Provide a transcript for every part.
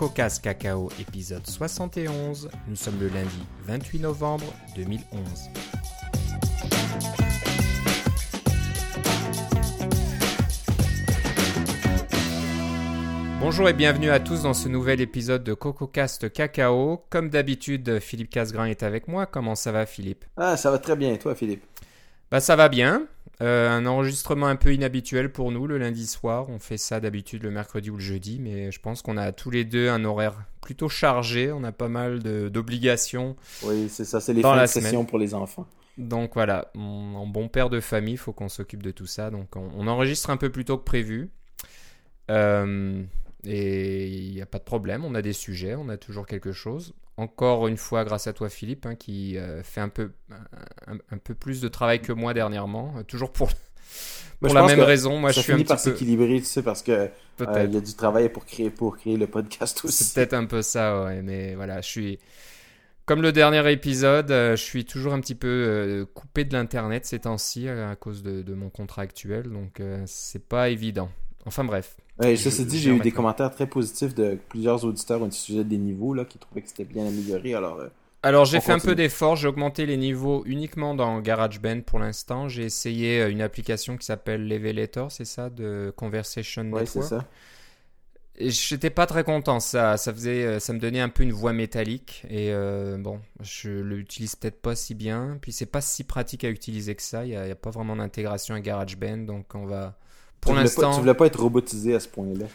CocoCast Cacao, épisode 71. Nous sommes le lundi 28 novembre 2011. Bonjour et bienvenue à tous dans ce nouvel épisode de CocoCast Cacao. Comme d'habitude, Philippe Casgrain est avec moi. Comment ça va, Philippe? Ah, ça va très bien. Et toi, Philippe? Bah, ça va bien. Euh, un enregistrement un peu inhabituel pour nous le lundi soir. On fait ça d'habitude le mercredi ou le jeudi, mais je pense qu'on a tous les deux un horaire plutôt chargé. On a pas mal d'obligations. Oui, c'est ça, c'est les fins de session pour les enfants. Donc voilà, en bon père de famille, il faut qu'on s'occupe de tout ça. Donc on, enregistre un peu plus tôt que prévu. Euh, et il n'y a pas de problème, on a des sujets, on a toujours quelque chose. Encore une fois, grâce à toi, Philippe, hein, qui euh, fait un peu, un, peu plus de travail que moi dernièrement, euh, toujours pour, pour la même raison. Moi, je suis un par s'équilibrer, tu sais, parce que euh, il y a du travail pour créer, pour créer le podcast aussi. C'est peut-être un peu ça, ouais, mais voilà, je suis. Comme le dernier épisode, je suis toujours un petit peu coupé de l'internet ces temps-ci à cause de, de, mon contrat actuel, donc c'est pas évident. Enfin bref. Ouais, ça se dit, j'ai eu des commentaires très positifs de plusieurs auditeurs au sujet des niveaux là, qui trouvaient que c'était bien amélioré. Alors, euh, alors j'ai fait un peu d'effort, j'ai augmenté les niveaux uniquement dans GarageBand pour l'instant. J'ai essayé euh, une application qui s'appelle Levelator, c'est ça, de Conversation Network. c'est ça. Et j'étais pas très content, ça, ça faisait, euh, ça me donnait un peu une voix métallique et bon, je l'utilise peut-être pas si bien. Puis c'est pas si pratique à utiliser que ça. Il y a, a, pas vraiment d'intégration à GarageBand, donc on va, pour l'instant. Tu voulais pas être robotisé à ce point-là.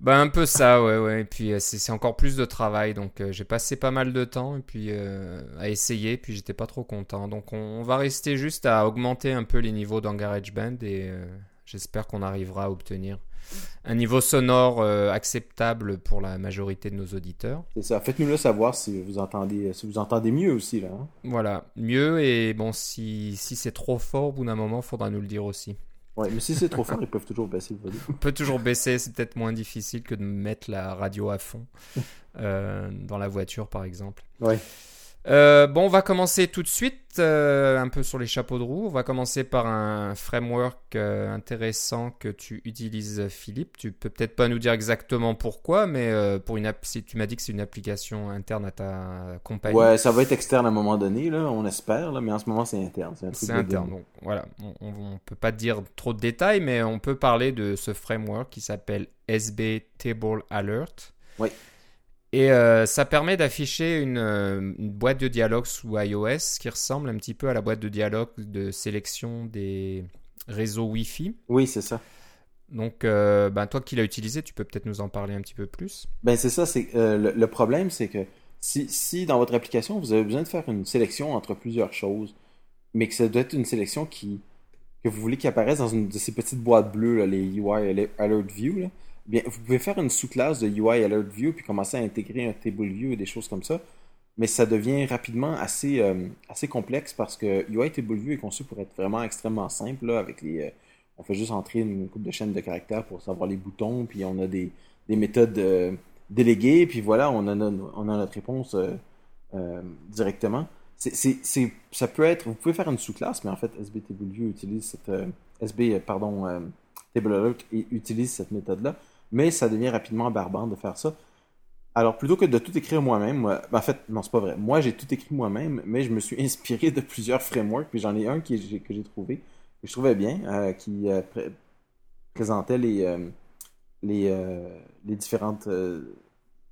Bah un peu ça, ouais, ouais. Et puis euh, c'est encore plus de travail, donc euh, j'ai passé pas mal de temps et puis euh, à essayer, puis j'étais pas trop content. Donc on, va rester juste à augmenter un peu les niveaux dans GarageBand et j'espère qu'on arrivera à obtenir un niveau sonore acceptable pour la majorité de nos auditeurs. C'est ça. Faites-nous le savoir si vous entendez, si vous entendez mieux aussi là. Hein. Voilà, mieux et bon si si c'est trop fort au bout d'un moment, faudra nous le dire aussi. Ouais, mais si c'est trop fort, ils peuvent toujours baisser le volume. On peut toujours baisser, c'est peut-être moins difficile que de mettre la radio à fond euh, dans la voiture, par exemple. Ouais. Euh, bon, on va commencer tout de suite, euh, un peu sur les chapeaux de roue. On va commencer par un framework euh, intéressant que tu utilises, Philippe. Tu peux peut-être pas nous dire exactement pourquoi, mais pour une si tu m'as dit que c'est une application interne à ta compagnie. Ouais, ça va être externe à un moment donné, là, on espère, là, mais en ce moment c'est interne. C'est interne, donc voilà. On, ne peut pas dire trop de détails, mais on peut parler de ce framework qui s'appelle SB Table Alert. Oui. Et euh, ça permet d'afficher euh, une, boîte de dialogue sous iOS qui ressemble un petit peu à la boîte de dialogue de sélection des réseaux Wi-Fi. Oui, c'est ça. Donc, euh, ben, toi qui l'as utilisé, tu peux peut-être nous en parler un petit peu plus. Ben, c'est ça. C'est, le, problème, c'est que si, si, dans votre application, vous avez besoin de faire une sélection entre plusieurs choses, mais que ça doit être une sélection qui, que vous voulez qu'il apparaisse dans une de ces petites boîtes bleues, les UI Alert View, là, Bien, vous pouvez faire une sous-classe de UI Alert View puis commencer à intégrer un Table View et des choses comme ça. Mais ça devient rapidement assez, euh, assez complexe parce que UI Table View est conçu pour être vraiment extrêmement simple. avec les, euh, on fait juste entrer une coupe de chaînes de caractères pour savoir les boutons, puis on a des, des méthodes euh, déléguées, puis voilà, on a, on a notre réponse directement. Ça peut être, vous pouvez faire une sous-classe, mais en fait, SB Table View utilise cette, SB, pardon, Table Alert utilise cette méthode-là mais ça devient rapidement barbant de faire ça. Alors, plutôt que de tout écrire moi-même, ben, en fait, non, c'est pas vrai. Moi, j'ai tout écrit moi-même, mais je me suis inspiré de plusieurs frameworks, puis j'en ai un qui, que j'ai trouvé, que je trouvais bien, euh, qui euh, présentait les, euh, les, différentes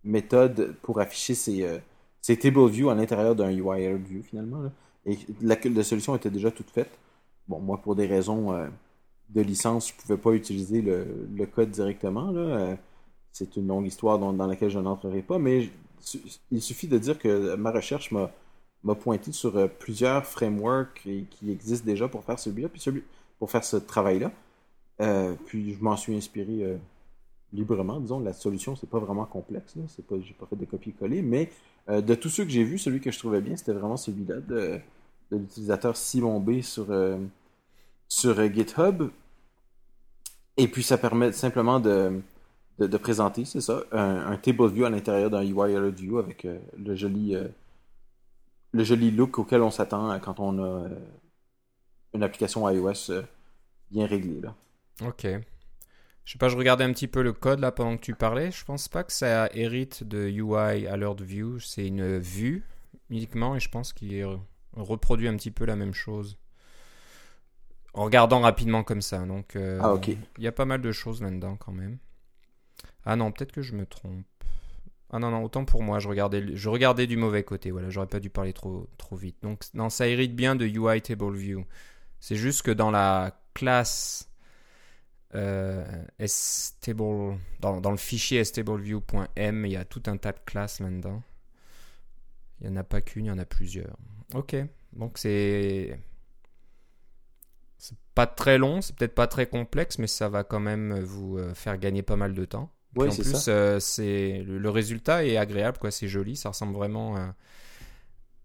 méthodes pour afficher ces, ces table views à l'intérieur d'un UI view, finalement. Et la, solution était déjà toute faite. Bon, moi, pour des raisons de licence, je ne pouvais pas utiliser le, code directement. Euh, c'est une longue histoire dans, laquelle je n'entrerai pas, mais il suffit de dire que ma recherche m'a pointé sur euh, plusieurs frameworks qui existent déjà pour faire celui-là, puis celui pour faire ce travail-là. Euh, puis je m'en suis inspiré librement. Disons, la solution, c'est pas vraiment complexe. Je j'ai pas fait de copier-coller, mais de tous ceux que j'ai vus, celui que je trouvais bien, c'était vraiment celui-là de l'utilisateur Simon B sur sur euh, GitHub. Et puis ça permet simplement de, de, présenter, c'est ça, un, table view à l'intérieur d'un UI Alert View avec euh, le joli euh, le joli look auquel on s'attend quand on a une application iOS bien réglée. Là. Ok. Je sais pas, je regardais un petit peu le code là pendant que tu parlais. Je pense pas que ça hérite de UI Alert View. C'est une vue uniquement et je pense qu'il reproduit un petit peu la même chose. En regardant rapidement comme ça. Donc, euh, Ah, ok. il y a pas mal de choses là-dedans quand même. Ah non, peut-être que je me trompe. Ah non, non, autant pour moi, je regardais, je regardais du mauvais côté. Voilà, j'aurais pas dû parler trop, trop vite. Donc, non, ça hérite bien de UI Table View. C'est juste que dans la classe euh, stable, dans, dans le fichier stableview.m, il y a tout un tas de classes là-dedans. Il n'y en a pas qu'une, il y en a plusieurs. Ok, donc c'est. Pas très long, c'est peut-être pas très complexe, mais ça va quand même vous euh, faire gagner pas mal de temps. Oui, en plus, euh, c'est le, le résultat est agréable, quoi. C'est joli, ça ressemble vraiment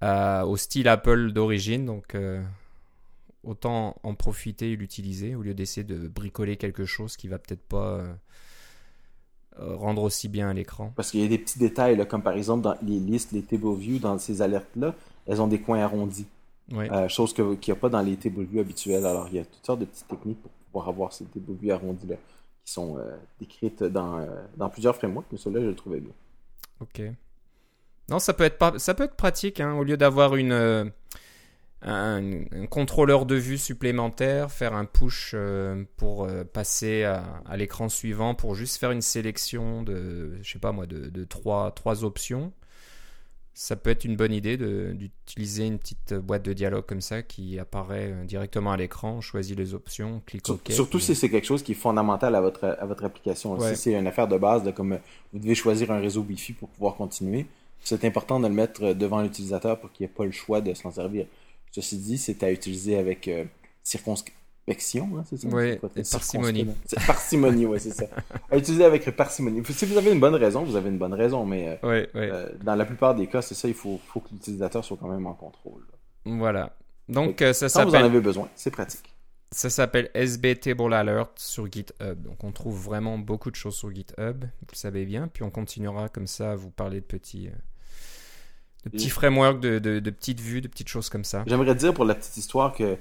à- au style Apple d'origine, donc euh, autant en profiter et l'utiliser au lieu d'essayer de bricoler quelque chose qui va peut-être pas euh, euh, rendre aussi bien à l'écran. Parce qu'il y a des petits détails, là, comme par exemple dans les listes, les table view, dans ces alertes-là, elles ont des coins arrondis. Ouais. Euh, chose qu'il n'y a pas dans les view habituels. Alors, il y a toutes sortes de petites techniques pour pouvoir avoir ces table view arrondis-là, qui sont euh, décrites dans, euh, dans plusieurs frameworks, mais celui-là, je le trouvais bien. Ok. Non, ça peut être, pas, ça peut être pratique, hein, au lieu d'avoir une, un, un contrôleur de vue supplémentaire, faire un push euh, pour euh, passer à, à l'écran suivant, pour juste faire une sélection de, je sais pas moi, de, de trois, trois options. Ça peut être une bonne idée d'utiliser une petite boîte de dialogue comme ça qui apparaît euh, directement à l'écran. Choisit les options, on clique Sur- OK. Surtout puis- si c'est quelque chose qui est fondamental à votre, à votre application. Ouais. Si c'est une affaire de base, de comme euh, vous devez choisir un réseau Wi-Fi pour pouvoir continuer, c'est important de le mettre euh, devant l'utilisateur pour qu'il n'y ait pas le choix de s'en servir. Ceci dit, c'est à utiliser avec euh, circonspection, hein, c'est ça? C'est parcimonie. Parcimonie, ouais, c'est ça. À utiliser avec parcimonie. Si vous avez une bonne raison, vous avez une bonne raison, mais euh, Ouais, ouais. euh, dans la plupart des cas, c'est ça, il faut, faut que l'utilisateur soit quand même en contrôle. là. Voilà. Donc, euh, ça Quand vous en s'appelle avez besoin, c'est pratique. Ça s'appelle SB Table Alert sur GitHub. Donc on trouve vraiment beaucoup de choses sur GitHub, vous le savez bien. Puis on continuera comme ça à vous parler de petits, euh, de petits Et- frameworks, de, de- de petites vues, de petites choses comme ça. J'aimerais dire pour la petite histoire que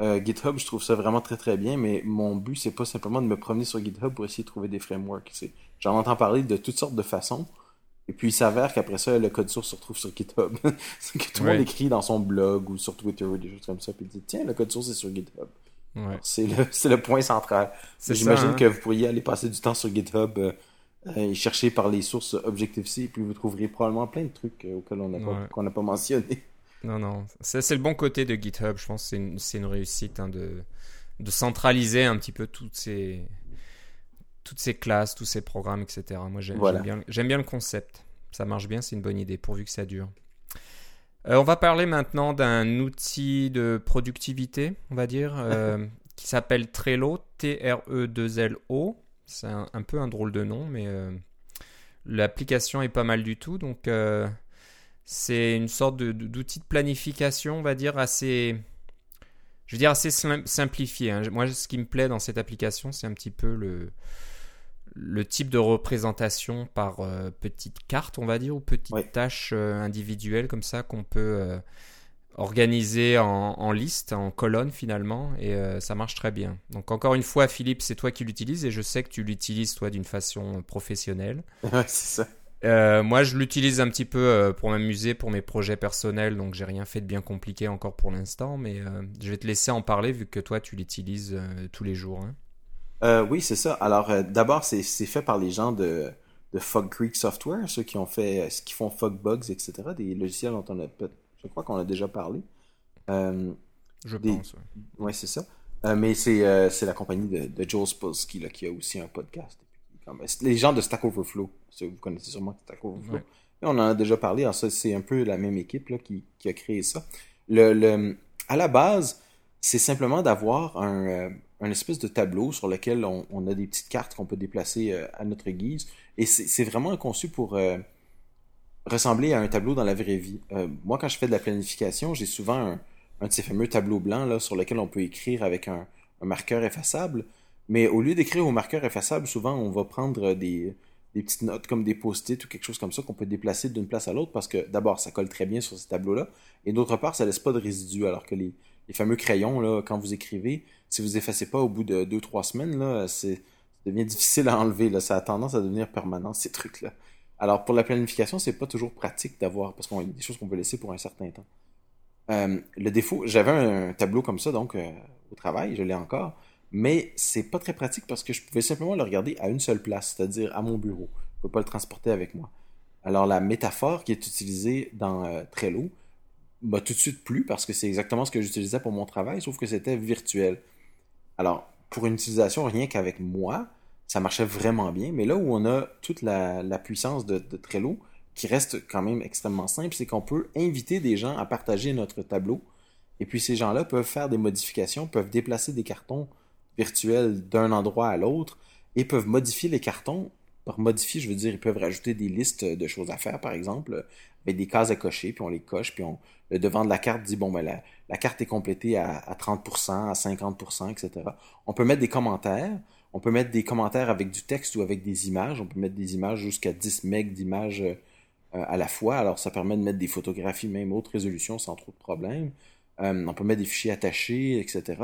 euh, GitHub, je trouve ça vraiment très très bien, mais mon but, c'est pas simplement de me promener sur GitHub pour essayer de trouver des frameworks. C'est- J'en entends parler de toutes sortes de façons, et puis il s'avère qu'après ça, le code source se retrouve sur GitHub. c'est que tout le monde écrit dans son blog ou sur Twitter ou des choses comme ça, puis il dit Tiens, le code source est sur GitHub. Ouais. C'est le, point central. J'imagine hein. que vous pourriez aller passer du temps sur GitHub euh, euh, et chercher par les sources Objective-C, et puis vous trouverez probablement plein de trucs auxquels on n'a pas, Ouais. qu'on n'a pas mentionné. Non, non. Ça, c'est le bon côté de GitHub. Je pense que c'est une, c'est une réussite hein, de, de centraliser un petit peu toutes ces, toutes ces classes, tous ces programmes, etc. Moi, j'aime Voilà. j'aime bien, j'aime bien le concept. Ça marche bien, c'est une bonne idée, pourvu que ça dure. Euh, on va parler maintenant d'un outil de productivité, on va dire, euh, qui s'appelle Trello, T-R-E-2-L-O. C'est un, un peu un drôle de nom, mais euh, l'application est pas mal du tout. Donc, c'est une sorte de- d'outil de planification, on va dire, assez, je veux dire, assez sim- simplifié. hein. Moi, ce qui me plaît dans cette application, c'est un petit peu le, le type de représentation par euh, petite carte, on va dire, ou petite Ouais. tâche euh, individuelle comme ça qu'on peut euh, organiser en, en liste, en colonne finalement, et euh, ça marche très bien. Donc encore une fois, Philippe, c'est toi qui l'utilises, et je sais que tu l'utilises toi d'une façon professionnelle. ouais, c'est ça. Euh, moi, je l'utilise un petit peu euh, pour m'amuser, pour mes projets personnels, donc j'ai rien fait de bien compliqué encore pour l'instant, mais euh, je vais te laisser en parler vu que toi, tu l'utilises tous les jours. hein. Oui, c'est ça. Alors, d'abord, c'est fait par les gens de, de Fog Creek Software, ceux qui ont fait, qui font Fog Bugs, etc. Des logiciels dont on a, je crois qu'on a déjà parlé. Je Des- pense. ouais, c'est ça. Mais c'est c'est la compagnie de, de Joel Spolsky là, qui a aussi un podcast. Comme- Les gens de Stack Overflow, vous connaissez sûrement Stack Overflow. Ouais. Et on en a déjà parlé. C'est un peu la même équipe là, qui, qui a créé ça. Le, le, à la base, c'est simplement d'avoir un, euh, un espèce de tableau sur lequel on, on a des petites cartes qu'on peut déplacer euh, à notre guise. Et c'est vraiment conçu pour euh, ressembler à un tableau dans la vraie vie. Moi, quand je fais de la planification, j'ai souvent un, un de ces fameux tableaux blancs là, sur lequel on peut écrire avec un, un marqueur effaçable. Mais au lieu d'écrire au marqueur effaçable, souvent on va prendre des, des petites notes comme des post-it ou quelque chose comme ça qu'on peut déplacer d'une place à l'autre parce que d'abord ça colle très bien sur ces tableaux-là et d'autre part ça laisse pas de résidus alors que les, les fameux crayons là quand vous écrivez si vous effacez pas au bout de deux trois semaines là c'est devient difficile à enlever. Là. Ça a tendance à devenir permanent, ces trucs-là. Alors, pour la planification, c'est pas toujours pratique d'avoir, parce y a des choses qu'on peut laisser pour un certain temps. Euh, le défaut, j'avais un, tableau comme ça, donc, euh, au travail, je l'ai encore, mais c'est pas très pratique parce que je pouvais simplement le regarder à une seule place, c'est-à-dire à mon bureau. Je peux pas le transporter avec moi. Alors, la métaphore qui est utilisée dans euh, Trello m'a tout de suite plu parce que c'est exactement ce que j'utilisais pour mon travail, sauf que c'était virtuel. Alors, pour une utilisation rien qu'avec moi, ça marchait vraiment bien. Mais là où on a toute la, puissance de, Trello, qui reste quand même extrêmement simple, c'est qu'on peut inviter des gens à partager notre tableau. Et puis ces gens-là peuvent faire des modifications, peuvent déplacer des cartons virtuels d'un endroit à l'autre et peuvent modifier les cartons. Par modifier, je veux dire, ils peuvent rajouter des listes de choses à faire, par exemple, avec des cases à cocher, puis on les coche, puis on, le devant de la carte dit, bon, ben, la, la carte est complétée à, à 30%, à 50%, etc. On peut mettre des commentaires, on peut mettre des commentaires avec du texte ou avec des images. On peut mettre des images jusqu'à 10 MB d'images euh, à la fois. Alors, ça permet de mettre des photographies, même haute résolution, sans trop de problèmes. Euh, on peut mettre des fichiers attachés, etc.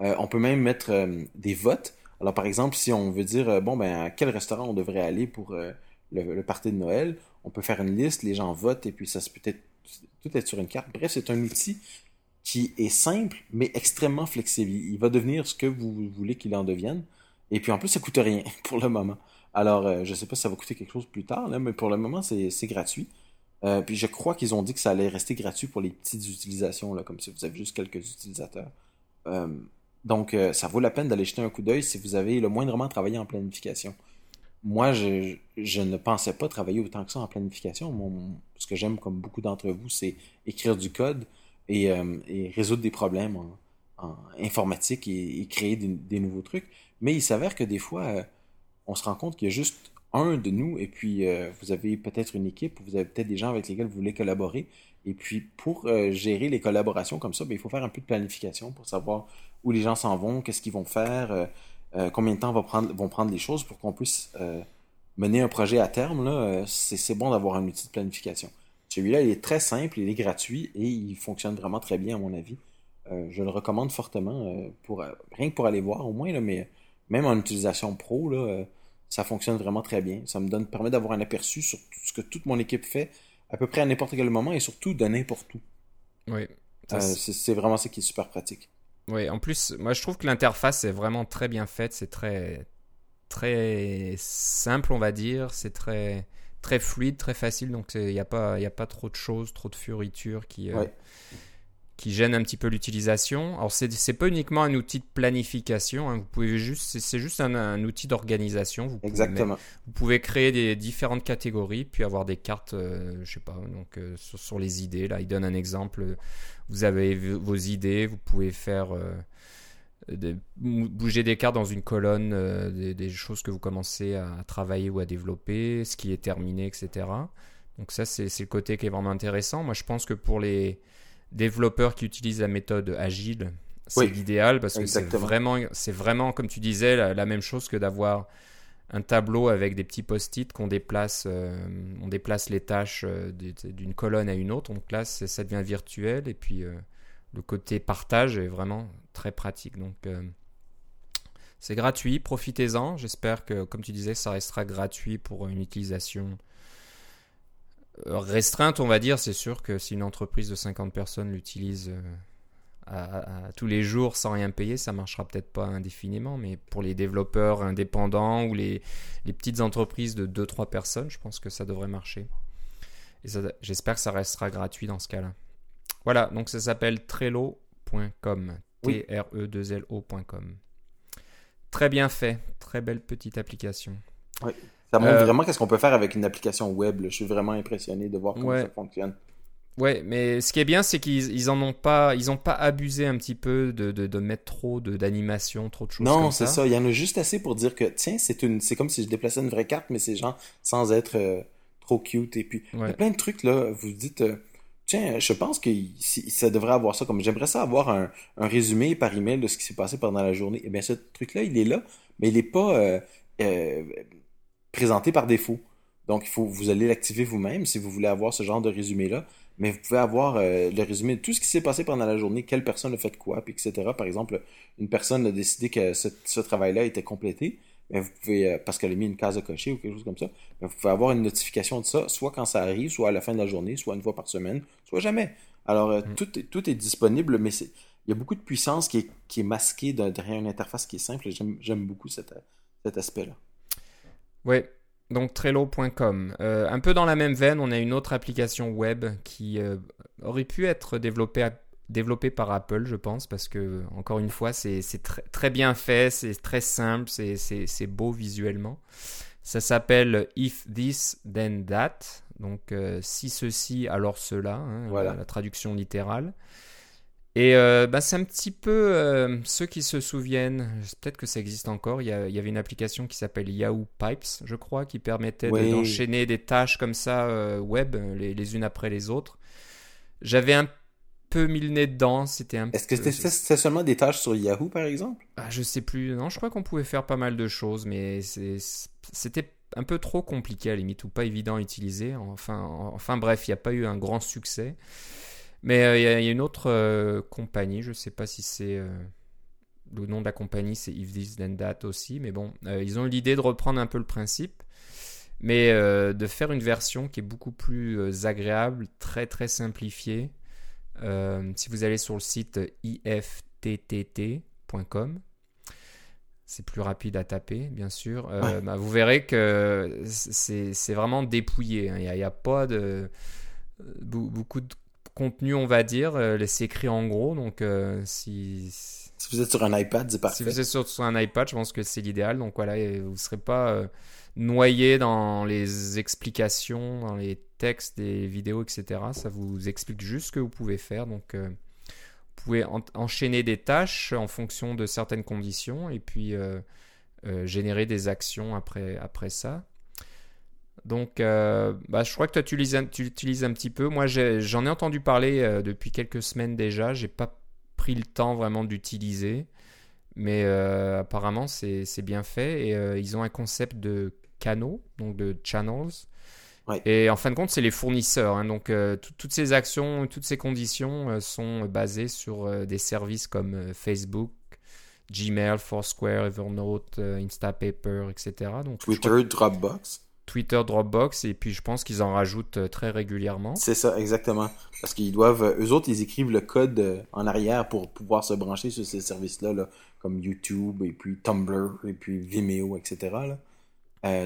Euh, on peut même mettre des votes. Alors, par exemple, si on veut dire, bon, ben, à quel restaurant on devrait aller pour le, le party de Noël, on peut faire une liste, les gens votent, et puis ça se peut être tout être sur une carte. Bref, c'est un outil qui est simple, mais extrêmement flexible. Il va devenir ce que vous voulez qu'il en devienne. Et puis en plus, ça coûte rien pour le moment. Alors, euh, je ne sais pas si ça va coûter quelque chose plus tard, là, mais pour le moment, c'est gratuit. Euh, puis je crois qu'ils ont dit que ça allait rester gratuit pour les petites utilisations, là, comme si vous avez juste quelques utilisateurs. Euh, donc, ça vaut la peine d'aller jeter un coup d'œil si vous avez le moindrement travaillé en planification. Moi, je, ne pensais pas travailler autant que ça en planification. Ce que j'aime, comme beaucoup d'entre vous, c'est écrire du code et, et, résoudre des problèmes en, informatique et, créer des, nouveaux trucs. Mais il s'avère que des fois, euh, on se rend compte qu'il y a juste un de nous, et puis euh, vous avez peut-être une équipe, vous avez peut-être des gens avec lesquels vous voulez collaborer. Et puis pour euh, gérer les collaborations comme ça, ben, il faut faire un peu de planification pour savoir où les gens s'en vont, qu'est-ce qu'ils vont faire, combien de temps vont prendre, vont prendre les choses pour qu'on puisse mener un projet à terme. Là, c'est, bon d'avoir un outil de planification. Celui-là, il est très simple, il est gratuit et il fonctionne vraiment très bien à mon avis. je le recommande fortement pour rien que pour aller voir au moins là, mais même en utilisation pro, là, euh, ça fonctionne vraiment très bien. Ça me donne, permet d'avoir un aperçu sur tout ce que toute mon équipe fait, à peu près à n'importe quel moment et surtout de n'importe où. Oui. Euh, c'est vraiment ça qui est super pratique. Oui, en plus, moi je trouve que l'interface est vraiment très bien faite. C'est très, très simple, on va dire. C'est très, très fluide, très facile. Donc il n'y a, pas, a pas trop de choses, trop de fioritures qui, euh, qui gêne un petit peu l'utilisation. Alors c'est c'est pas uniquement un outil de planification, hein. vous pouvez juste c'est juste un, outil d'organisation. Vous Exactement. vous pouvez créer des différentes catégories, puis avoir des cartes, euh, je sais pas, donc euh, sur, les idées. Là, il donne un exemple. Vous avez vos idées, vous pouvez faire euh, bouger des cartes dans une colonne, des, des, choses que vous commencez à travailler ou à développer, ce qui est terminé, etc. Donc ça c'est le côté qui est vraiment intéressant. Moi je pense que pour les développeurs qui utilisent la méthode agile, c'est l'idéal parce que c'est vraiment, c'est vraiment, comme tu disais, la, même chose que d'avoir un tableau avec des petits post-it qu'on déplace, euh, on déplace les tâches euh, d'une colonne à une autre. Donc là, ça devient virtuel et puis euh, le côté partage est vraiment très pratique. Donc c'est gratuit, profitez-en. J'espère que, comme tu disais, ça restera gratuit pour une utilisation restreinte, on va dire. C'est sûr que si une entreprise de 50 personnes l'utilise euh, à, tous les jours sans rien payer, ça marchera peut-être pas indéfiniment. Mais pour les développeurs indépendants ou les, petites entreprises de 2-3 personnes, je pense que ça devrait marcher. Et j'espère que ça restera gratuit dans ce cas-là. Voilà, donc ça s'appelle Trello.com. T-R-E-2-L-O.com. Très bien fait, très belle petite application. Oui. Ça montre euh, vraiment qu'est-ce qu'on peut faire avec une application web. Je suis vraiment impressionné de voir comment ça fonctionne. Ouais, mais ce qui est bien, c'est qu'ils ils en ont pas, ils ont pas abusé un petit peu de, de, mettre trop d'animation, trop de choses. Non, c'est ça. Il y en a juste assez pour dire que tiens, c'est une, c'est comme si je déplaçais une vraie carte, mais c'est genre sans être euh, trop cute. Et puis il y a plein de trucs là. Vous dites, euh, tiens, je pense que ça devrait avoir ça. Comme j'aimerais ça avoir un, un, résumé par email de ce qui s'est passé pendant la journée. Eh bien, ce truc là, il est là, mais il est pas présenté par défaut. Donc, il faut, vous allez l'activer vous-même si vous voulez avoir ce genre de résumé-là. Mais vous pouvez avoir euh, le résumé de tout ce qui s'est passé pendant la journée, quelle personne a fait quoi, puis etc. Par exemple, une personne a décidé que ce, travail-là était complété. mais vous pouvez, euh, parce qu'elle a mis une case à cocher ou quelque chose comme ça, mais vous pouvez avoir une notification de ça, soit quand ça arrive, soit à la fin de la journée, soit une fois par semaine, soit jamais. Alors, euh, Mm. tout, est, tout est disponible, mais c'est, il y a beaucoup de puissance qui est, qui est masquée de- derrière une interface qui est simple et j'aime, j'aime beaucoup cet, cet aspect-là. Ouais, donc Trello.com. Euh, un peu dans la même veine, on a une autre application web qui euh, aurait pu être développée, développée par Apple, je pense, parce que, encore une fois, c'est très, bien fait, c'est très simple, c'est- beau visuellement. Ça s'appelle If This Then That, donc euh, si ceci, alors cela, hein, Voilà. la traduction littérale. Et euh, bah, c'est un petit peu euh, ceux qui se souviennent, peut-être que ça existe encore. Il y, a- il y avait une application qui s'appelle Yahoo Pipes, je crois, qui permettait Oui. d'enchaîner des tâches comme ça euh, web, les, les unes après les autres. J'avais un peu mis le nez dedans. C'était un. Est-ce que c'était, seulement des tâches sur Yahoo, par exemple? ah, je sais plus. Non, je crois qu'on pouvait faire pas mal de choses, mais c'était un peu trop compliqué à la limite ou pas évident à utiliser. Enfin, enfin bref, il n'y a pas eu un grand succès. Mais euh, il y, a- il y a une autre euh, compagnie, je sais pas si c'est euh, le nom de la compagnie, c'est If This Then That aussi, mais bon, euh, ils ont eu l'idée de reprendre un peu le principe, mais euh, de faire une version qui est beaucoup plus euh, agréable, très très simplifiée. Si vous allez sur le site ifttt.com, c'est plus rapide à taper, bien sûr. Ouais. bah, vous verrez que c'est vraiment dépouillé. hein. Il n'y a, a pas de be- beaucoup de contenu, on va dire. euh, C'est écrit en gros, donc euh, si, Si vous êtes sur un iPad, c'est si parfait. vous êtes sur, sur un iPad, je pense que c'est l'idéal. Donc voilà, et vous ne serez pas euh, noyé dans les explications, dans les textes des vidéos, etc. Ça vous explique juste ce que vous pouvez faire. Donc euh, vous pouvez en- enchaîner des tâches en fonction de certaines conditions et puis euh, euh, générer des actions après, après ça. Donc, euh, bah, je crois que toi, tu utilises un, tu utilises un petit peu. Moi, j'en ai entendu parler euh, depuis quelques semaines déjà. J'ai pas pris le temps vraiment d'utiliser. Mais euh, apparemment, c'est bien fait. Et ils ont un concept de canaux, donc de channels. Ouais. Et en fin de compte, c'est les fournisseurs. hein. donc, tout- toutes ces actions, toutes ces conditions sont basées sur des services comme Facebook, Gmail, Foursquare, Evernote, Instapaper, etc. Donc, Twitter, Dropbox. Twitter, Dropbox. Et puis, je pense qu'ils en rajoutent euh, très régulièrement. C'est ça, exactement. Parce qu'ils doivent, euh, eux autres, ils écrivent le code euh, en arrière pour pouvoir se brancher sur ces services-là, là, comme YouTube, et puis Tumblr, et puis Vimeo, etc.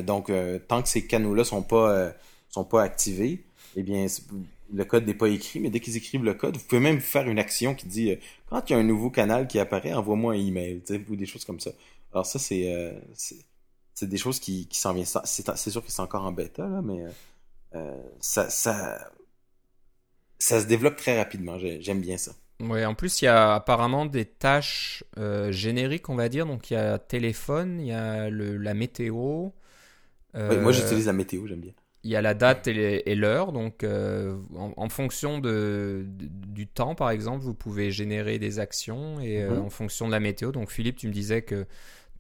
donc, tant que ces canaux-là sont pas, sont pas activés, eh bien, le code n'est pas écrit, mais dès qu'ils écrivent le code, vous pouvez même faire une action qui dit, quand il y a un nouveau canal qui apparaît, envoie-moi un email, ou des choses comme ça. Alors ça, c'est, c'est, des choses qui, qui s'en viennent. C'est, sûr que c'est encore en bêta, là, mais euh, ça, ça, ça se développe très rapidement. J'ai- J'aime bien ça. Ouais, en plus, il y a apparemment des tâches euh, génériques, on va dire. Donc, il y a téléphone, il y a le, la météo. Euh, moi, j'utilise la météo, j'aime bien. Il y a la date et l'heure. Donc, euh, en, en fonction de, du temps, par exemple, vous pouvez générer des actions et Mhm. en fonction de la météo. Donc, Philippe, tu me disais que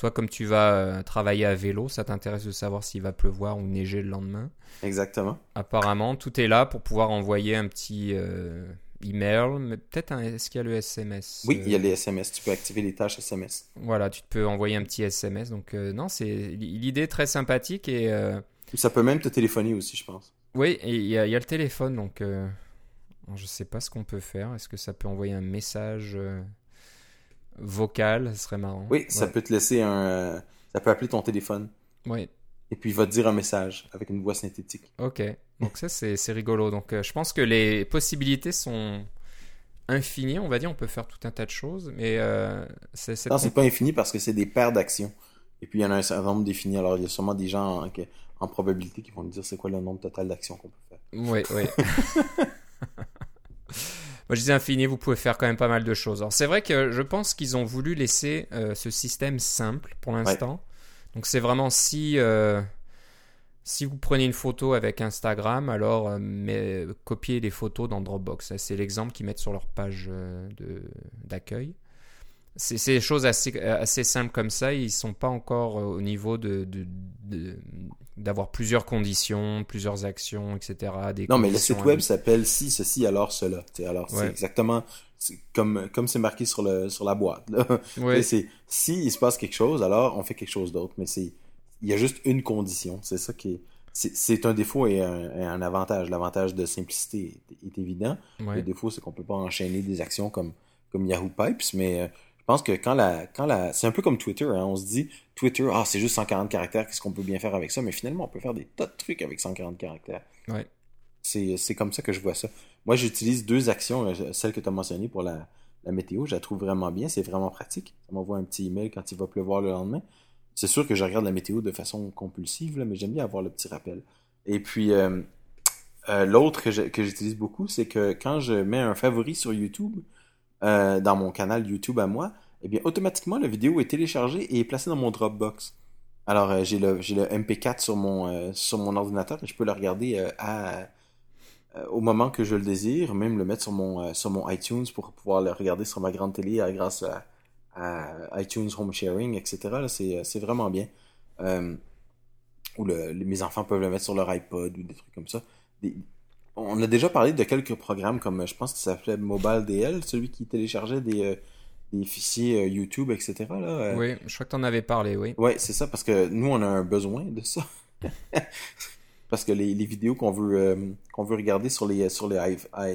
toi, comme tu vas euh, travailler à vélo, ça t'intéresse de savoir s'il va pleuvoir ou neiger le lendemain? Exactement. Apparemment, tout est là pour pouvoir envoyer un petit euh, email, mais peut-être un. Est-ce qu'il y a le SMS Oui, il y a Euh, les SMS. Tu peux activer les tâches SMS. Voilà, tu te peux envoyer un petit SMS. Donc, euh, non, c'est l'idée est très sympathique et. Ça peut même te téléphoner aussi, je pense. Oui, et il y, a il y a le téléphone, donc je sais pas ce qu'on peut faire. Est-ce que ça peut envoyer un message vocal Ce serait marrant. Oui, ça Ouais. peut te laisser un. euh, Ça peut appeler ton téléphone. Oui, Et puis, il va te dire un message avec une voix synthétique. ok. Donc ça, c'est rigolo. Donc euh, je pense que les possibilités sont infinies, on va dire. On peut faire tout un tas de choses, mais euh, c'est Non, c'est pas infini parce que c'est des paires d'actions. Et puis, il y en a un certain nombre défini. Alors, il y a sûrement des gens en, en probabilité qui vont nous dire c'est quoi le nombre total d'actions qu'on peut faire. Oui, oui. Moi, je disais infini, vous pouvez faire quand même pas mal de choses. Alors, c'est vrai que je pense qu'ils ont voulu laisser euh, ce système simple pour l'instant. Donc, c'est vraiment si, euh, si vous prenez une photo avec Instagram, alors euh, mais, copiez les photos dans Dropbox. C'est l'exemple qu'ils mettent sur leur page d'accueil. C'est des choses assez, assez simples comme ça. Ils sont pas encore au niveau de, de- de- d'avoir plusieurs conditions, plusieurs actions, etc. Des Non, mais le site web s'appelle si, ceci, alors cela. Tu sais, alors, c'est exactement comme comme c'est marqué sur le sur la boîte. Ouais. C'est si il se passe quelque chose, alors on fait quelque chose d'autre. Mais c'est il y a juste une condition. C'est ça qui est c'est un défaut et un, avantage. L'avantage de simplicité est, est évident. Le défaut, c'est qu'on peut pas enchaîner des actions comme, comme Yahoo Pipes, mais euh, pense que quand la, quand la, c'est un peu comme Twitter, hein, on se dit, Twitter, ah, c'est juste 140 caractères, qu'est-ce qu'on peut bien faire avec ça? Mais finalement, on peut faire des tas de trucs avec 140 caractères. Ouais. C'est, c'est comme ça que je vois ça. Moi, j'utilise deux actions, euh, celle que tu as mentionnée pour la, la météo, je la trouve vraiment bien, c'est vraiment pratique. Ça m'envoie un petit email quand il va pleuvoir le lendemain. C'est sûr que je regarde la météo de façon compulsive, là, mais j'aime bien avoir le petit rappel. Et puis, euh, euh, l'autre que j'utilise beaucoup, c'est que quand je mets un favori sur YouTube, euh, dans mon canal YouTube à moi, eh bien, automatiquement, la vidéo est téléchargée et placée dans mon Dropbox. Alors, euh, j'ai le, j'ai le MP4 sur mon, euh, sur mon ordinateur et je peux le regarder à, au moment que je le désire, même le mettre sur mon, sur mon iTunes pour pouvoir le regarder sur ma grande télé grâce à, iTunes Home Sharing, etc. C'est, vraiment bien. Ou le, mes enfants peuvent le mettre sur leur iPod ou des trucs comme ça. On a déjà parlé de quelques programmes comme, euh, je pense que ça s'appelait Mobile DL, celui qui téléchargeait des, euh, des fichiers euh, YouTube, etc. Là, euh, Oui, je crois que tu en avais parlé, oui. Ouais, c'est ça, parce que nous, on a un besoin de ça. parce que les, les vidéos qu'on veut, qu'on veut regarder sur les, sur, les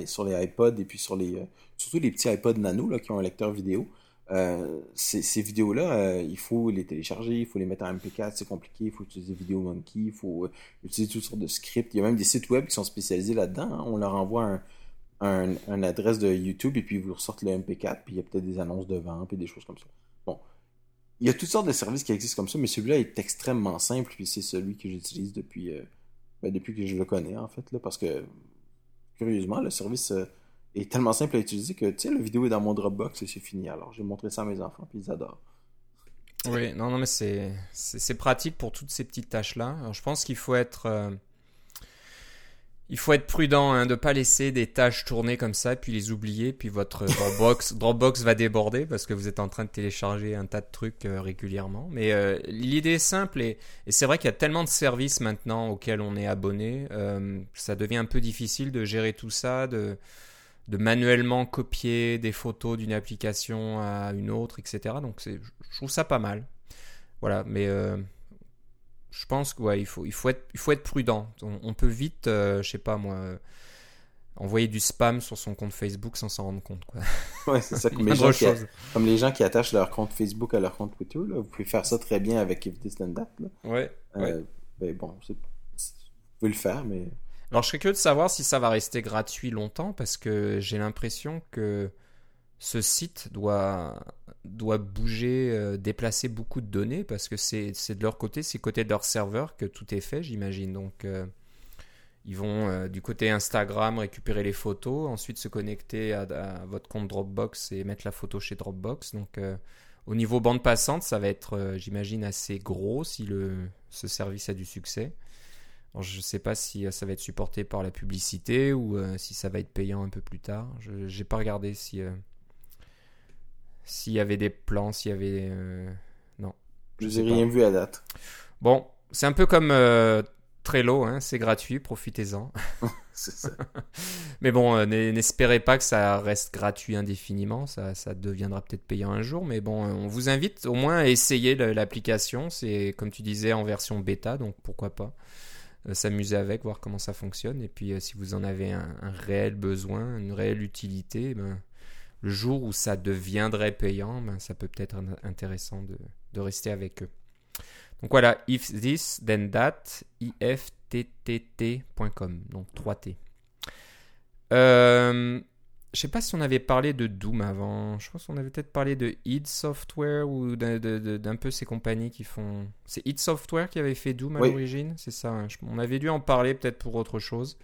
sur les iPods et puis sur les, surtout les petits iPods nano là, qui ont un lecteur vidéo, euh, ces, vidéos-là, euh, il faut les télécharger, il faut les mettre en MP4, c'est compliqué, il faut utiliser VideoMonkey, il faut euh, utiliser toutes sortes de scripts. Il y a même des sites web qui sont spécialisés là-dedans. hein. On leur envoie un, adresse de YouTube et puis ils vous ressortent le MP4, puis il y a peut-être des annonces de vente et des choses comme ça. Bon. Il y a toutes sortes de services qui existent comme ça, mais celui-là est extrêmement simple, puis c'est celui que j'utilise depuis, ben, depuis que je le connais, en fait, là, parce que, curieusement, le service est tellement simple à utiliser que, tu sais, la vidéo est dans mon Dropbox et c'est fini. Alors, j'ai montré ça à mes enfants, puis ils adorent. Oui, non, non, mais c'est pratique pour toutes ces petites tâches-là. Alors, je pense qu'il faut être euh, il faut être prudent, hein, de pas laisser des tâches tourner comme ça, puis les oublier, puis votre Dropbox Dropbox va déborder parce que vous êtes en train de télécharger un tas de trucs euh, régulièrement. Mais euh, l'idée est simple et, et c'est vrai qu'il y a tellement de services maintenant auxquels on est abonné, ça devient un peu difficile de gérer tout ça, de de manuellement copier des photos d'une application à une autre, etc. Donc c'est, je trouve ça pas mal. Voilà, mais euh, je pense qu'il ouais, il faut, il faut, être, il faut être prudent. On, on peut vite, euh, je sais pas moi, euh, envoyer du spam sur son compte Facebook sans s'en rendre compte. Quoi. Ouais, c'est ça. Comme les, gens qui, comme les gens qui attachent leur compte Facebook à leur compte Twitter, là, vous pouvez faire ça très bien avec If This Then That. Là. Ouais, ouais. Euh, ben bon, vous pouvez le faire, mais Alors je serais curieux de savoir si ça va rester gratuit longtemps parce que j'ai l'impression que ce site doit, bouger, euh, déplacer beaucoup de données parce que c'est de leur côté, c'est côté de leur serveur que tout est fait, j'imagine. Donc euh, ils vont euh, du côté Instagram récupérer les photos, ensuite se connecter à, votre compte Dropbox et mettre la photo chez Dropbox. Donc au niveau bande passante, ça va être, j'imagine, assez gros si ce service a du succès. Alors, je ne sais pas si euh, ça va être supporté par la publicité ou euh, si ça va être payant un peu plus tard. Je n'ai pas regardé si euh, s'il y avait des plans, s'il y avait... euh, Non. je n'ai pas. rien vu à date. Bon, c'est un peu comme Trello, hein, c'est gratuit, profitez-en. C'est ça. Mais bon, n'e- n'espérez pas que ça reste gratuit indéfiniment, ça, ça deviendra peut-être payant un jour, mais bon, on vous invite au moins à essayer l'application, c'est comme tu disais en version bêta, donc pourquoi pas s'amuser avec, voir comment ça fonctionne, et puis euh, si vous en avez un, réel besoin, une réelle utilité, ben, le jour où ça deviendrait payant, ben, ça peut peut-être être intéressant de, rester avec eux. Donc voilà, if this, then that, ifttt.com, donc 3T. Euh, je sais pas si on avait parlé de Doom avant. Je pense qu'on avait peut-être parlé de id Software ou d'un peu ces compagnies qui font. C'est id Software qui avait fait Doom à Oui. l'origine, c'est ça. hein. On avait dû en parler peut-être pour autre chose.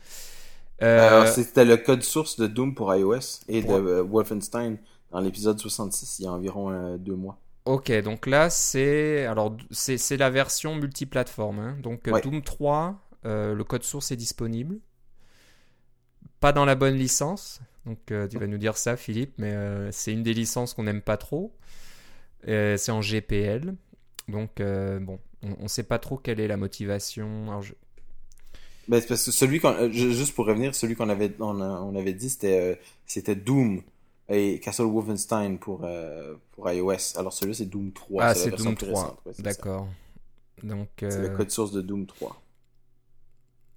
Euh, Alors, c'était le code source de Doom pour iOS et de Pour- euh, Wolfenstein dans l'épisode 66, il y a environ euh, deux mois. Ok, donc là c'est alors c'est c'est la version multiplateforme. hein. Donc euh, Ouais. Doom 3, euh, le code source est disponible. Pas dans la bonne licence. Donc euh, tu vas nous dire ça, Philippe, mais euh, c'est une des licences qu'on n'aime pas trop. Euh, c'est en GPL. Donc euh, bon, on ne sait pas trop quelle est la motivation. Alors, je- Ben, parce que celui qu'on, juste pour revenir, celui qu'on avait, on, avait dit, c'était, c'était Doom et Castle Wolfenstein pour, pour iOS. Alors celui-là, c'est Doom 3. Ah, c'est Doom plus 3. récente. Ouais, c'est ça. D'accord. Donc, C'est le code source de Doom 3.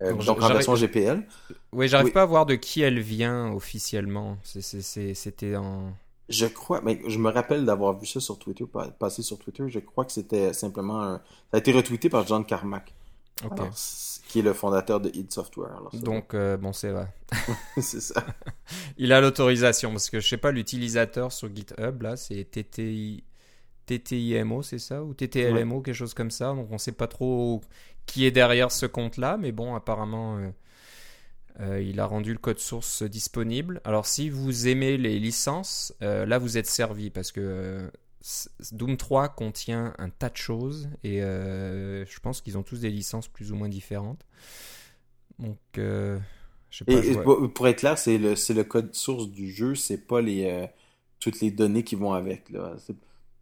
Euh, Donc, donc en version GPL. oui, j'arrive oui. pas à voir de qui elle vient officiellement. C'était en. Je crois, mais je me rappelle d'avoir vu ça sur Twitter, pa- passer sur Twitter. Je crois que c'était simplement un... Ça a été retweeté par John Carmack, alors, qui est le fondateur de id Software. Alors, Donc, euh, bon, c'est vrai. c'est ça. Il a l'autorisation parce que je sais pas, l'utilisateur sur GitHub là, c'est TTI, TTIMO, c'est ça Ou TTLMO, quelque chose comme ça. Donc on sait pas trop qui est derrière ce compte là, mais bon, apparemment euh, euh, il a rendu le code source disponible. Alors si vous aimez les licences, euh, là vous êtes servi parce que Doom 3 contient un tas de choses et je pense qu'ils ont tous des licences plus ou moins différentes. Donc, pas. Et, je pour être clair, c'est le, le code source du jeu, c'est pas les, toutes les données qui vont avec. Là.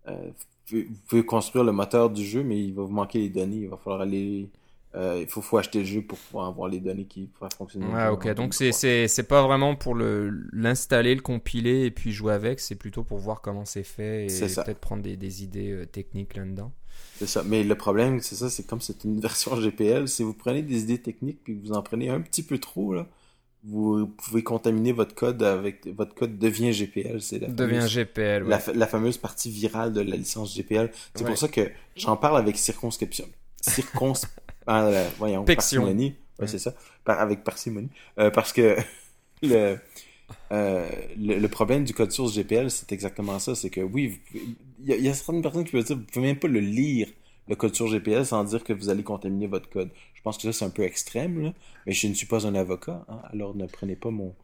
Euh, vous pouvez- construire le moteur du jeu, mais il va vous manquer les données. Il va falloir aller. euh, il faut, faut acheter le jeu pour pouvoir avoir les données qui pourraient fonctionner. Ouais, ok. Donc c'est 3. c'est c'est pas vraiment pour le l'installer, le compiler et puis jouer avec. C'est plutôt pour voir comment c'est fait et peut-être prendre des, des idées euh, techniques là-dedans. C'est ça. Mais le problème, c'est ça, c'est comme c'est une version GPL, si vous prenez des idées techniques puis que vous en prenez un petit peu trop, là, vous pouvez contaminer votre code avec votre code devient GPL. C'est la Devient fameuse, GPL. ouais. la, fa- la fameuse partie virale de la licence GPL. C'est Ouais. pour ça que j'en parle avec circonscription. Circons... ah, euh, voyons, Pection. parcimonie. Ouais, Ouais. c'est ça. Par- avec parcimonie. Euh, parce que le, euh, le, le problème du code source GPL, c'est exactement ça. C'est que oui, vous pouvez- il y, a- il y a certaines personnes qui peuvent dire, vous pouvez même pas le lire, le code source GPL, sans dire que vous allez contaminer votre code. Je pense que ça, c'est un peu extrême, là. Mais je ne suis pas un avocat, hein, alors ne prenez pas mon,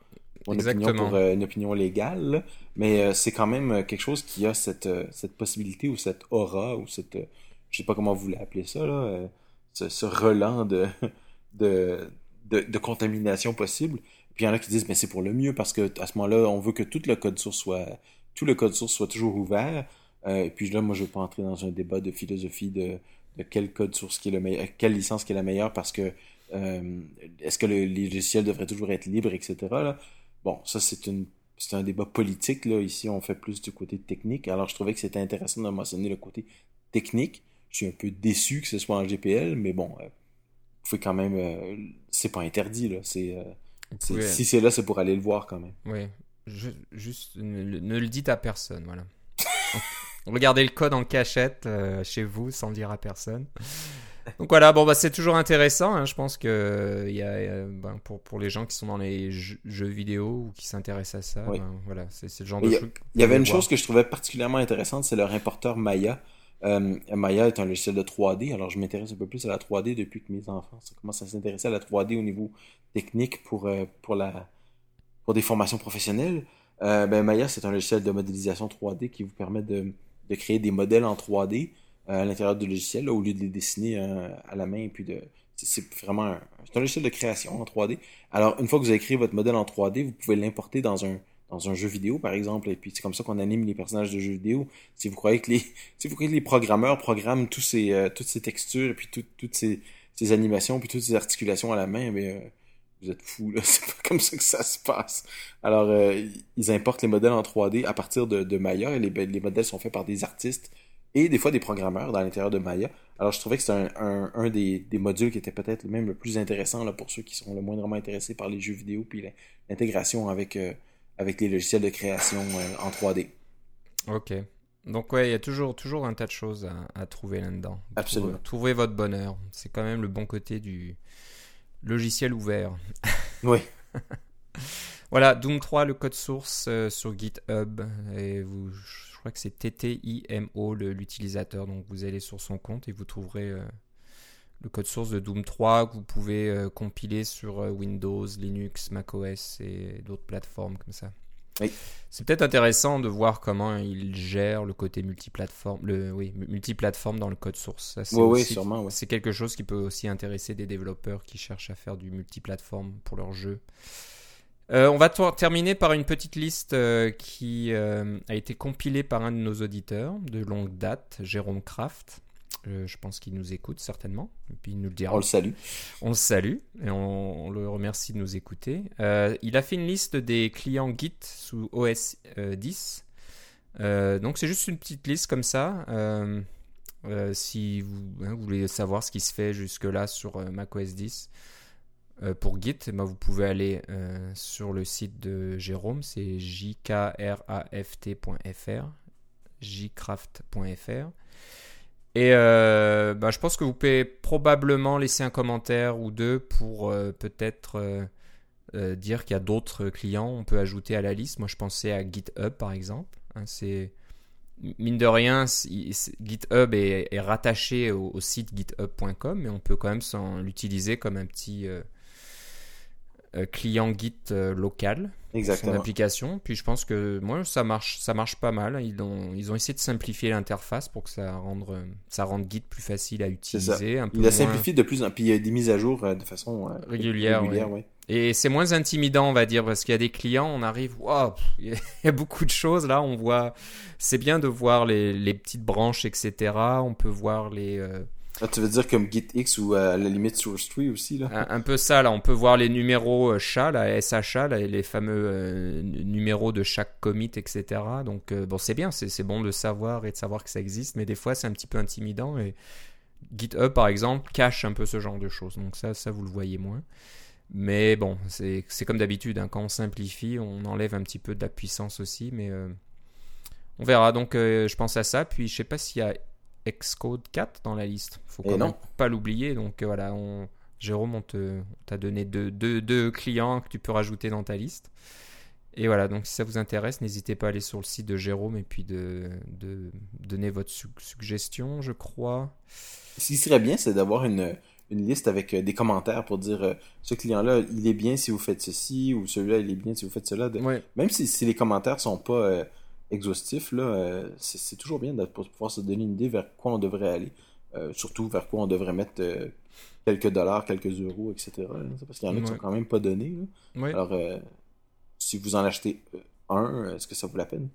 mon opinion pour euh, une opinion légale. là. Mais euh, c'est quand même euh, quelque chose qui a cette, cette possibilité ou cette aura ou cette, je sais pas comment vous voulez appeler ça, là, ce, ce relent de, de, de, de contamination possible. Puis il y en a qui disent, mais c'est pour le mieux parce que à ce moment-là, on veut que tout le code source soit, tout le code source soit toujours ouvert. Euh, et puis là, moi, je veux pas entrer dans un débat de philosophie de, de quel code source qui est le meilleur, quelle licence qui est la meilleure parce que euh, est-ce que le, les logiciels devraient toujours être libres, etc. Là? Bon, ça c'est une c'est un débat politique là. Ici, on fait plus du côté technique. Alors, je trouvais que c'était intéressant de mentionner le côté technique. Je suis un peu déçu que ce soit en GPL, mais bon, euh, vous pouvez quand même. euh, c'est pas interdit là. C'est euh, si c'est là, c'est pour aller le voir quand même. Je- juste ne, le- ne le dites à personne, voilà. Regardez le code en cachette euh, chez vous sans le dire à personne. Donc voilà, bon bah c'est toujours intéressant. hein. Je pense que euh, il euh, ben, pour pour les gens qui sont dans les jeux, jeux vidéo ou qui s'intéressent à ça, Oui. ben, voilà, c'est le genre de a- Il y avait une voir. chose que je trouvais particulièrement intéressante, c'est leur importeur Maya. Euh, Maya est un logiciel de 3D, alors je m'intéresse un peu plus à la 3D depuis que mes enfants commencent à s'intéresser à la 3D au niveau technique pour, euh, pour, la, pour des formations professionnelles. Ben Maya, c'est un logiciel de modélisation 3D qui vous permet de, de créer des modèles en 3D euh, à l'intérieur du logiciel, au lieu de les dessiner euh, à la main. Puis de, c'est vraiment un, un logiciel de création en 3D. Alors, une fois que vous avez créé votre modèle en 3D, vous pouvez l'importer dans un, dans un jeu vidéo, par exemple, et puis c'est comme ça qu'on anime les personnages de jeux vidéo. Si vous croyez que les, si vous croyez que les programmeurs programment tous ces, euh, toutes ces textures, et puis tout- toutes ces, animations, puis toutes ces articulations à la main, mais euh, vous êtes fous, là. C'est pas comme ça que ça se passe. Alors, euh, ils importent les modèles en 3D à partir de, de Maya, et les, les modèles sont faits par des artistes et des fois des programmeurs dans l'intérieur de Maya. Alors, je trouvais que c'était un, un, un des, des modules qui était peut-être même le plus intéressant là, pour ceux qui sont le moindrement intéressés par les jeux vidéo, puis l'intégration avec, euh, avec les logiciels de création euh, en 3D. Ok. Donc ouais, il y a toujours toujours un tas de choses à, à trouver là-dedans. Absolument. Trouvez, trouvez votre bonheur. C'est quand même le bon côté du logiciel ouvert. Oui. Voilà, Doom 3, le code source euh, sur GitHub. Et vous, je crois que c'est TTIMO l'utilisateur. Donc vous allez sur son compte et vous trouverez euh, le code source de Doom 3 que vous pouvez euh, compiler sur Windows, Linux, macOS et d'autres plateformes comme ça. Oui. C'est peut-être intéressant de voir comment il gère le côté multiplateforme, le oui, multiplateforme dans le code source. C'est Oui, oui. C'est quelque chose qui peut aussi intéresser des développeurs qui cherchent à faire du multiplateforme pour leur jeu. Euh, on va ter- terminer par une petite liste euh, qui euh, a été compilée par un de nos auditeurs de longue date, Jérôme Kraft. Euh, je pense qu'il nous écoute certainement. Et puis il nous le dira. On le salue. On le salue et on, on le remercie de nous écouter. Euh, il a fait une liste des clients Git sous OS euh, 10. Euh, donc c'est juste une petite liste comme ça. Si vous, hein, vous voulez savoir ce qui se fait jusque-là sur macOS 10 euh, pour Git, eh ben, vous pouvez aller sur le site de Jérôme, c'est jkraft.fr, jcraft.fr. Et euh, bah, je pense que vous pouvez probablement laisser un commentaire ou deux pour euh, peut-être euh, dire qu'il y a d'autres clients on peut ajouter à la liste. Moi, je pensais à GitHub par exemple. Hein, c'est mine de rien, GitHub est, rattaché au, site github.com, mais on peut quand même l'utiliser comme un petit client Git euh, local son Exactement. application. Puis je pense que moi ça marche, ça marche pas mal. Ils ont, ils ont essayé de simplifier l'interface pour que ça rende, ça rende Git plus facile à utiliser, un peu Il a moins simplifié de plus en plus. Il y a des mises à jour euh, de façon euh, régulière. ouais. ouais. Et c'est moins intimidant, on va dire, parce qu'il y a des clients, on arrive, waouh, il y a beaucoup de choses là. On voit, c'est bien de voir les, les petites branches, etc. On peut voir les, euh, Ah, tu veux dire comme GitX ou euh, à la limite Source Tree aussi là? un, peu ça là. On peut voir les numéros SHA, la SHA, les fameux euh, numéros de chaque commit, etc. Donc euh, bon, c'est bien, c'est bon de savoir et de savoir que ça existe, mais des fois c'est un petit peu intimidant et GitHub par exemple cache un peu ce genre de choses. Donc ça, ça vous le voyez moins. Mais bon, c'est comme d'habitude, hein, quand on simplifie, on enlève un petit peu de la puissance aussi, mais on verra. Donc je pense à ça. Puis je sais pas s'il y a Xcode 4 dans la liste. Faut quand même pas l'oublier. Donc euh, voilà, on, Jérôme, on t'a donné deux, deux, deux clients que tu peux rajouter dans ta liste. Et voilà, donc si ça vous intéresse, n'hésitez pas à aller sur le site de Jérôme et puis de, de donner votre su- suggestion, je crois. Ce qui serait bien, c'est d'avoir une, une liste avec euh, des commentaires pour dire euh, ce client-là, il est bien si vous faites ceci ou celui-là, il est bien si vous faites cela. De- Ouais, Même si, si les commentaires sont pas euh, exhaustifs, là, euh, c'est toujours bien de pouvoir se donner une idée vers quoi on devrait aller. Euh, surtout vers quoi on devrait mettre euh, quelques dollars, quelques euros, etc. Parce qu'il y en a qui Ouais. sont quand même pas donnés. ouais. Alors, euh, si vous en achetez un, est-ce que ça vaut la peine?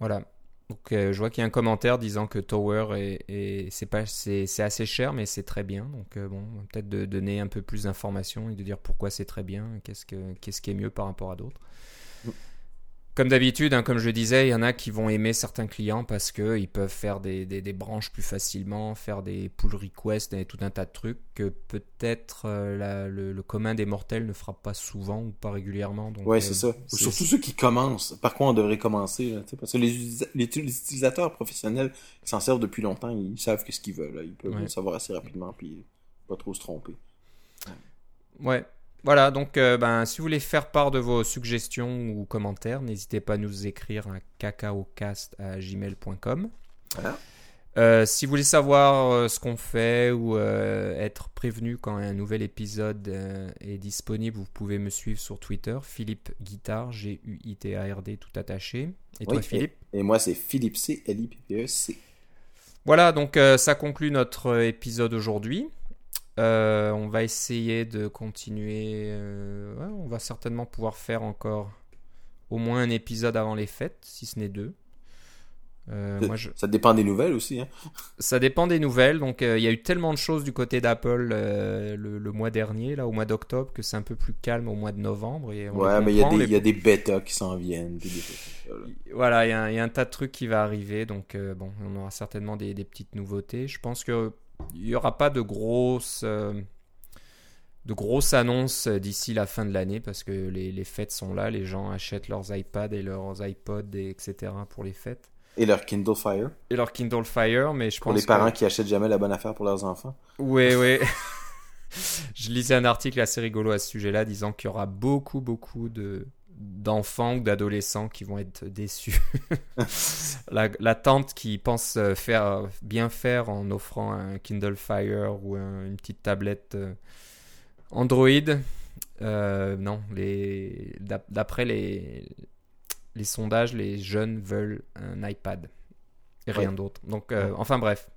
Voilà. Donc je vois qu'il y a un commentaire disant que Tower est, est- c'est pas c'est assez cher mais c'est très bien. Donc bon, peut-être de donner un peu plus d'informations et de dire pourquoi c'est très bien, qu'est-ce que qu'est-ce qui est mieux par rapport à d'autres. Mm. Comme d'habitude, hein, comme je disais, il y en a qui vont aimer certains clients parce que ils peuvent faire des, des, des branches plus facilement, faire des pull requests et tout un tas de trucs que peut-être euh, le, le commun des mortels ne fera pas souvent ou pas régulièrement. Donc, Ouais, euh, c'est ça. c'est- Surtout ceux qui commencent. Par quoi on devrait commencer, là, parce que les, utilisa- les, les utilisateurs professionnels qui s'en servent depuis longtemps, ils savent que ce qu'ils veulent. là. Ils peuvent Ouais. le savoir assez rapidement, puis pas trop se tromper. Ouais. Voilà, donc euh, ben, si vous voulez faire part de vos suggestions ou commentaires, n'hésitez pas à nous écrire à cacaocast.gmail.com. Voilà. Euh, si vous voulez savoir euh, ce qu'on fait ou euh, être prévenu quand un nouvel épisode est disponible, vous pouvez me suivre sur Twitter, Philippe Guitard, G-U-I-T-A-R-D, tout attaché. Et toi, Philippe? Et moi, c'est Philippe C, L-I-P-P-E-C. Voilà, donc ça conclut notre épisode aujourd'hui. Euh, on va essayer de continuer. euh, ouais, on va certainement pouvoir faire encore au moins un épisode avant les fêtes, si ce n'est deux. Euh, moi, je- Ça dépend des nouvelles aussi, hein. Ça dépend des nouvelles. Donc, il y a eu tellement de choses du côté d'Apple le, le mois dernier, là, au mois d'octobre, que c'est un peu plus calme au mois de novembre. Et on Ouais, mais il y a des, les- il y a des bêtas qui s'en viennent, des. Voilà, il y, a un- il y a un tas de trucs qui va arriver, donc bon, on aura certainement des, des petites nouveautés. Je pense que il n'y aura pas de grosses, euh, de grosses annonces d'ici la fin de l'année parce que les, les fêtes sont là, les gens achètent leurs iPads et leurs iPods et etc. pour les fêtes Et leur Kindle Fire. et leur Kindle Fire, mais je Pour pense les parents que... qui achètent jamais la bonne affaire pour leurs enfants. Oui, oui. Je lisais un article assez rigolo à ce sujet-là disant qu'il y aura beaucoup, beaucoup de d'enfants ou d'adolescents qui vont être déçus. la, la tante qui pense euh, faire bien faire en offrant un Kindle Fire ou un- une petite tablette euh, Android. euh, non, les d'ap- d'après les les sondages, les jeunes veulent un iPad et rien Ouais. d'autre. Donc, euh, enfin bref.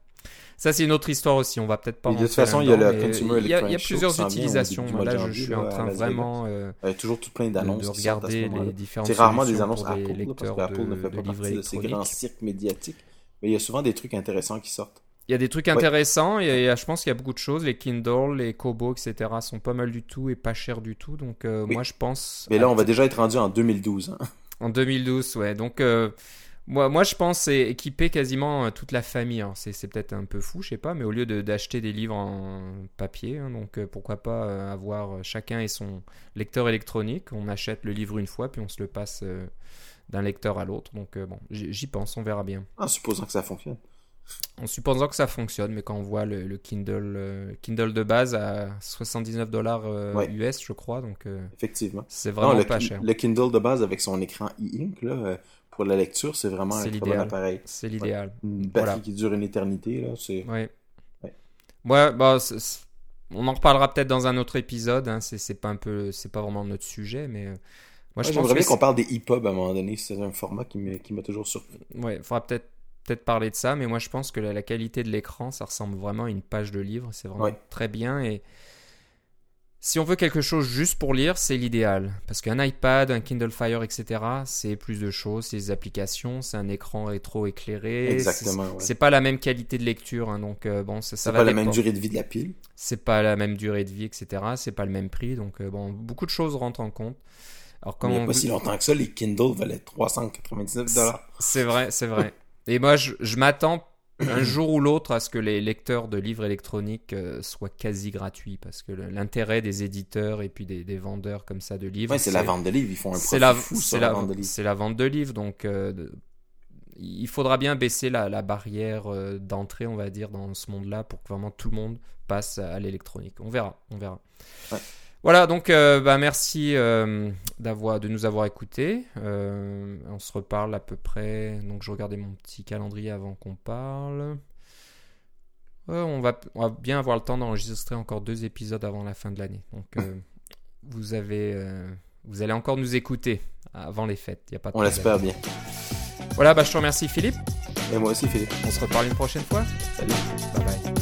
Ça, c'est une autre histoire aussi. On va peut-être pas. Et de toute façon, il y a mais Consumer il y a, Show plusieurs utilisations. Là, je suis en train vraiment euh, Il y a toujours tout plein d'annonces de regarder les différentes C'est rarement des annonces Apple, là, parce qu'Apple ne fait pas partie de ces grands cirques médiatiques. Mais il y a souvent des trucs intéressants qui sortent. Il y a des trucs intéressants et, je pense qu'il y a beaucoup de choses. Les Kindle, les Kobo, etc. sont pas mal du tout et pas chers du tout. Donc euh, moi je pense. Mais là on va déjà être rendu en 2012. Hein. En 2012, ouais. Donc euh, moi, moi je pense c'est équiper quasiment euh, toute la famille. C'est peut-être un peu fou, je sais pas, mais au lieu d'acheter des livres en papier, hein, donc pourquoi pas avoir chacun et son lecteur électronique. On achète le livre une fois puis on se le passe d'un lecteur à l'autre. Donc bon, j'y pense, on verra bien. En supposant que ça fonctionne en supposant que ça fonctionne, mais quand on voit le, Kindle, euh, Kindle de base à 79 dollars US, euh, je crois, donc euh, effectivement, c'est vraiment pas cher. Le Kindle de base avec son écran e-ink pour la lecture, c'est vraiment un bon appareil. C'est l'idéal. Une batterie qui dure une éternité là, c'est. Ouais. Ouais, bah, on en reparlera peut-être dans un autre épisode. Hein. C'est pas un peu, c'est pas vraiment notre sujet, mais. Moi, je J'aimerais bien qu'on parle des e-pubs à un moment donné. C'est un format qui m'a toujours surpris. Ouais, il faudra peut-être peut-être parler de ça, mais moi je pense que la, qualité de l'écran, ça ressemble vraiment à une page de livre. C'est vraiment très bien. Et si on veut quelque chose juste pour lire, c'est l'idéal. Parce qu'un iPad, un Kindle Fire, etc., c'est plus de choses, c'est des applications, c'est un écran rétro-éclairé. Exactement. C'est pas la même qualité de lecture. Hein, donc euh, bon, ça, ça va. C'est pas la même durée de vie de la pile. C'est pas la même durée de vie, etc. C'est pas le même prix. Donc euh, bon, beaucoup de choses rentrent en compte. Alors, quand il n'y a pas si longtemps que ça, les Kindle valaient 399 dollars. C'est vrai, c'est vrai. Et moi, je, m'attends un jour ou l'autre à ce que les lecteurs de livres électroniques euh, soient quasi gratuits parce que l'intérêt des éditeurs et puis des, vendeurs comme ça de livres. c'est la vente de livres, ils font un profit la, fou sur la, vente de livres. C'est la vente de livres, donc euh, il faudra bien baisser la, barrière euh, d'entrée, on va dire, dans ce monde-là pour que vraiment tout le monde passe à l'électronique. On verra, on verra. Ouais. Voilà, donc euh, bah, merci euh, d'avoir, de nous avoir écoutés. Euh, on se reparle à peu près. Donc je regardais mon petit calendrier avant qu'on parle. on, va, on, va, bien avoir le temps d'enregistrer encore deux épisodes avant la fin de l'année. Donc vous avez, vous allez encore nous écouter avant les fêtes. Y a pas on l'espère bien. Voilà, bah, je te remercie Philippe. Et moi aussi Philippe. On se reparle une prochaine fois. Salut. Bye bye.